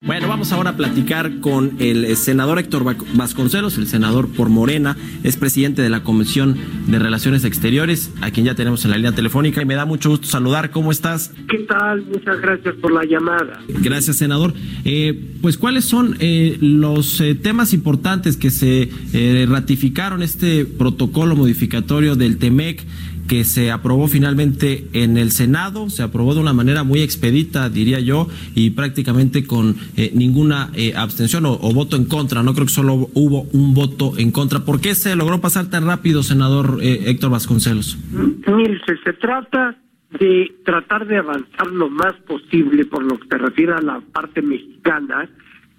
Bueno, vamos ahora a platicar con el senador Héctor Vasconcelos, el senador por Morena, es presidente de la Comisión de Relaciones Exteriores, a quien ya tenemos en la línea telefónica y me da mucho gusto saludar. ¿Cómo estás? ¿Qué tal? Muchas gracias por la llamada. Gracias, senador. Eh, pues, ¿cuáles son eh, los eh, temas importantes que se eh, ratificaron este protocolo modificatorio del TEMEC? que se aprobó finalmente en el Senado, se aprobó de una manera muy expedita, diría yo, y prácticamente con eh, ninguna eh, abstención o, voto en contra. No creo que solo hubo un voto en contra. ¿Por qué se logró pasar tan rápido, senador eh, Héctor Vasconcelos? Mire, se trata de tratar de avanzar lo más posible por lo que se refiere a la parte mexicana,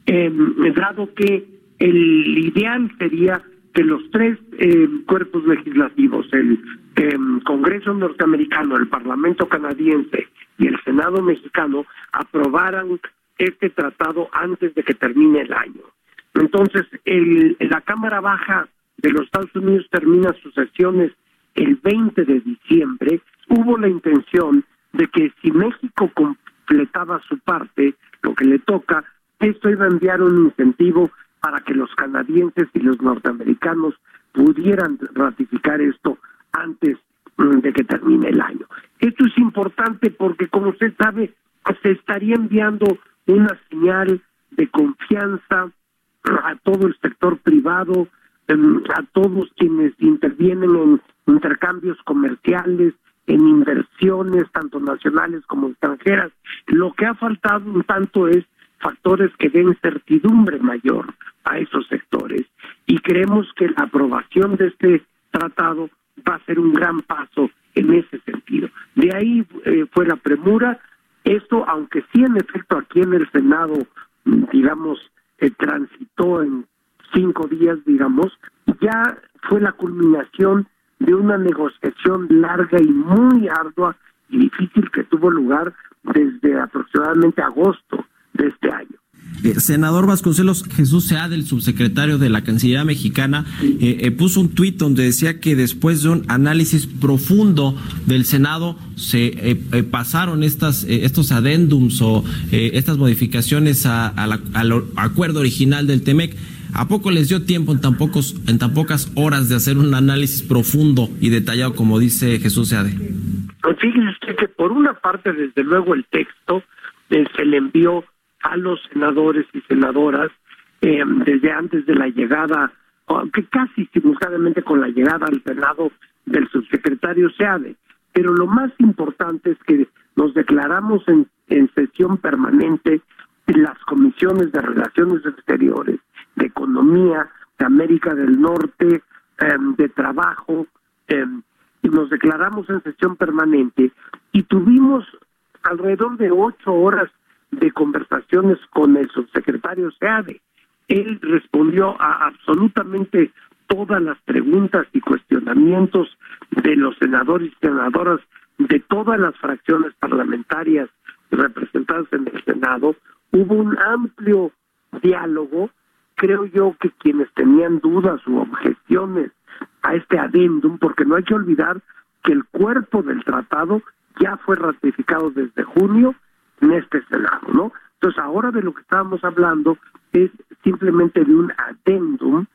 eh, dado que el ideal sería que los tres eh, cuerpos legislativos, el eh, Congreso norteamericano, el Parlamento canadiense y el Senado mexicano, aprobaran este tratado antes de que termine el año. Entonces, el, la Cámara Baja de los Estados Unidos termina sus sesiones el 20 de diciembre. Hubo la intención de que si México completaba su parte, lo que le toca, esto iba a enviar un incentivo para que los canadienses y los norteamericanos pudieran ratificar esto antes de que termine el año. Esto es importante porque, como usted sabe, se estaría enviando una señal de confianza a todo el sector privado, a todos quienes intervienen en intercambios comerciales, en inversiones, tanto nacionales como extranjeras. Lo que ha faltado un tanto es factores que den certidumbre mayor a esos sectores y creemos que la aprobación de este tratado va a ser un gran paso en ese sentido. De ahí eh, fue la premura. Esto, aunque sí en efecto aquí en el Senado, digamos, eh, transitó en cinco días, digamos, ya fue la culminación de una negociación larga y muy ardua y difícil que tuvo lugar desde aproximadamente agosto de este año. Eh, senador Vasconcelos Jesús Seade, el subsecretario de la Cancillería mexicana, eh, eh, puso un tuit donde decía que después de un análisis profundo del Senado se eh, pasaron estas estos adendums o estas modificaciones a, al acuerdo original del TEMEC. ¿A poco les dio tiempo en tan, pocos, en tan pocas horas de hacer un análisis profundo y detallado, como dice Jesús Seade? Pues usted que por una parte, desde luego, el texto se le envió a los senadores y senadoras eh, desde antes de la llegada, aunque casi simultáneamente con la llegada al Senado del subsecretario Seade. Pero lo más importante es que nos declaramos en, sesión permanente en las comisiones de Relaciones Exteriores, de Economía, de América del Norte, eh, de Trabajo, eh, y nos declaramos en sesión permanente y tuvimos alrededor de ocho horas de conversaciones con el subsecretario Seade. Él respondió a absolutamente todas las preguntas y cuestionamientos de los senadores y senadoras de todas las fracciones parlamentarias representadas en el Senado. Hubo un amplio diálogo. Creo yo que quienes tenían dudas u objeciones a este adendum, porque no hay que olvidar que el cuerpo del tratado ya fue ratificado desde junio en este Senado, ¿no? Entonces, ahora de lo que estábamos hablando es simplemente de un adendum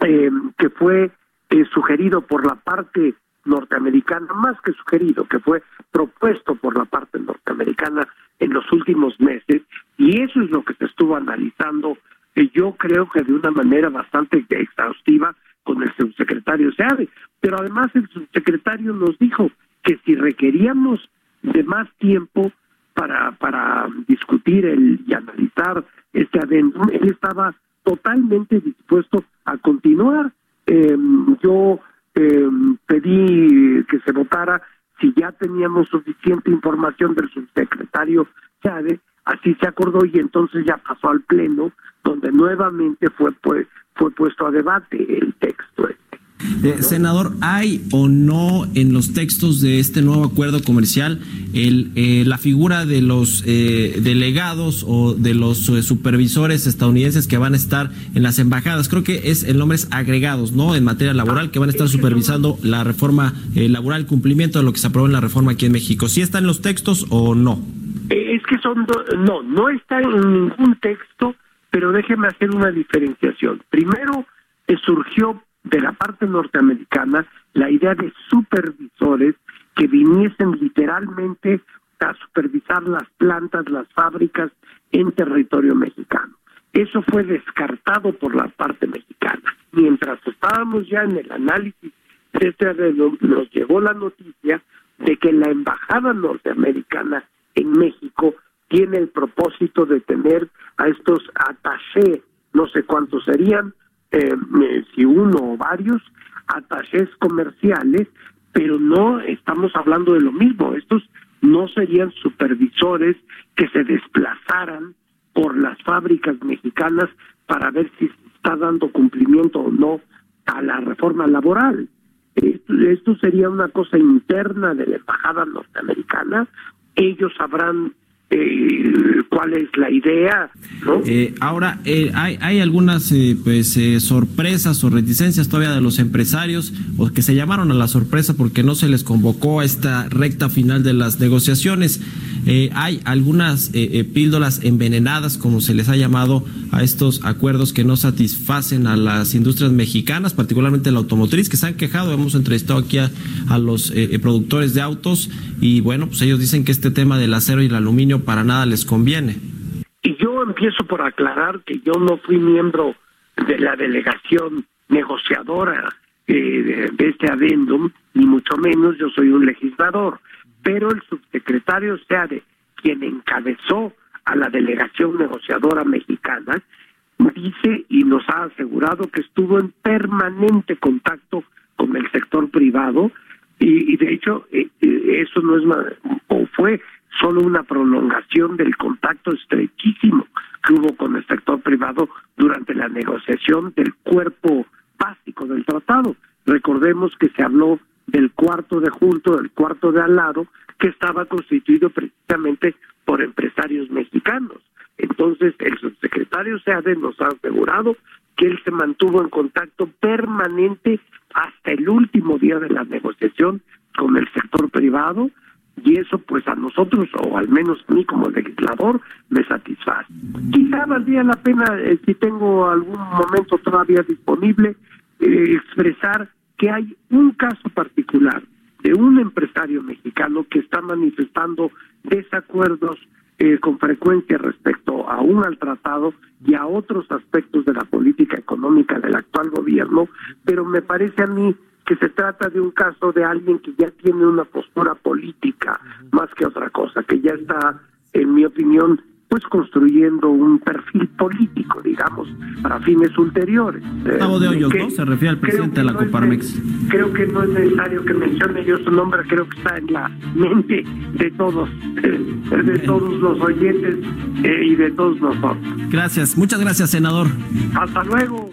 eh, que fue eh, sugerido por la parte norteamericana, más que sugerido, que fue propuesto por la parte norteamericana en los últimos meses, y eso es lo que se estuvo analizando, eh, yo creo que de una manera bastante exhaustiva con el subsecretario Seade, pero además el subsecretario nos dijo que si requeríamos de más tiempo, para, para discutir el, y analizar este adendum, él estaba totalmente dispuesto a continuar. Eh, yo eh, pedí que se votara si ya teníamos suficiente información del subsecretario SEADE, así se acordó y entonces ya pasó al Pleno, donde nuevamente fue, pues, fue puesto a debate el texto. Eh, senador, ¿hay o no en los textos de este nuevo acuerdo comercial eh, la figura de los eh, delegados o de los supervisores estadounidenses que van a estar en las embajadas? Creo que es el nombre es agregados, ¿no? En materia laboral, que van a estar supervisando la reforma laboral, cumplimiento de lo que se aprobó en la reforma aquí en México. ¿Sí está en los textos o no? Es que son, no, no está en ningún texto, pero déjeme hacer una diferenciación. Primero, surgió de la parte norteamericana la idea de supervisores que viniesen literalmente a supervisar las plantas, las fábricas en territorio mexicano. Eso fue descartado por la parte mexicana. Mientras estábamos ya en el análisis de este nos llegó la noticia de que la embajada norteamericana en México tiene el propósito de tener a estos attachés, no sé cuántos serían, eh, si uno o varios attachés comerciales, pero no estamos hablando de lo mismo. Estos no serían supervisores que se desplazaran por las fábricas mexicanas para ver si está dando cumplimiento o no a la reforma laboral. esto sería una cosa interna de la embajada norteamericana. Ellos sabrán eh, cuál es la idea. Eh, ahora, eh, hay, hay algunas eh, pues sorpresas o reticencias todavía de los empresarios o que se llamaron a la sorpresa porque no se les convocó a esta recta final de las negociaciones. Hay algunas píldoras envenenadas, como se les ha llamado a estos acuerdos que no satisfacen a las industrias mexicanas, particularmente la automotriz, que se han quejado. Hemos entrevistado aquí a, a los productores de autos y bueno, pues ellos dicen que este tema del acero y el aluminio para nada les conviene. Y yo empiezo por aclarar que yo no fui miembro de la delegación negociadora eh, de, este adendum, ni mucho menos yo soy un legislador, pero el subsecretario Seade, quien encabezó a la delegación negociadora mexicana, dice y nos ha asegurado que estuvo en permanente contacto con el sector privado y, de hecho eh, eh, eso no es o fue solo una prolongación del contacto estrechísimo que hubo con el sector privado durante la negociación del cuerpo básico del tratado. Recordemos que se habló del cuarto de junto, del cuarto de al lado, que estaba constituido precisamente por empresarios mexicanos. Entonces, el subsecretario Seade nos ha asegurado que él se mantuvo en contacto permanente hasta el último día de la negociación con el sector privado y eso pues a nosotros o al menos a mí como legislador me satisface. Quizá valdría la pena eh, si tengo algún momento todavía disponible eh, expresar que hay un caso particular de un empresario mexicano que está manifestando desacuerdos eh, con frecuencia respecto aún al tratado y a otros aspectos de la política económica del actual gobierno, pero me parece a mí que se trata de un caso de alguien que ya tiene una postura política más que otra cosa, que ya está, en mi opinión, pues construyendo un perfil político, digamos, para fines ulteriores. Gustavo de Hoyos, ¿no? Se refiere al presidente de la Coparmex. creo que no es necesario que mencione yo su nombre, creo que está en la mente de todos, de todos los oyentes eh, y de todos nosotros. Gracias, muchas gracias, senador. Hasta luego.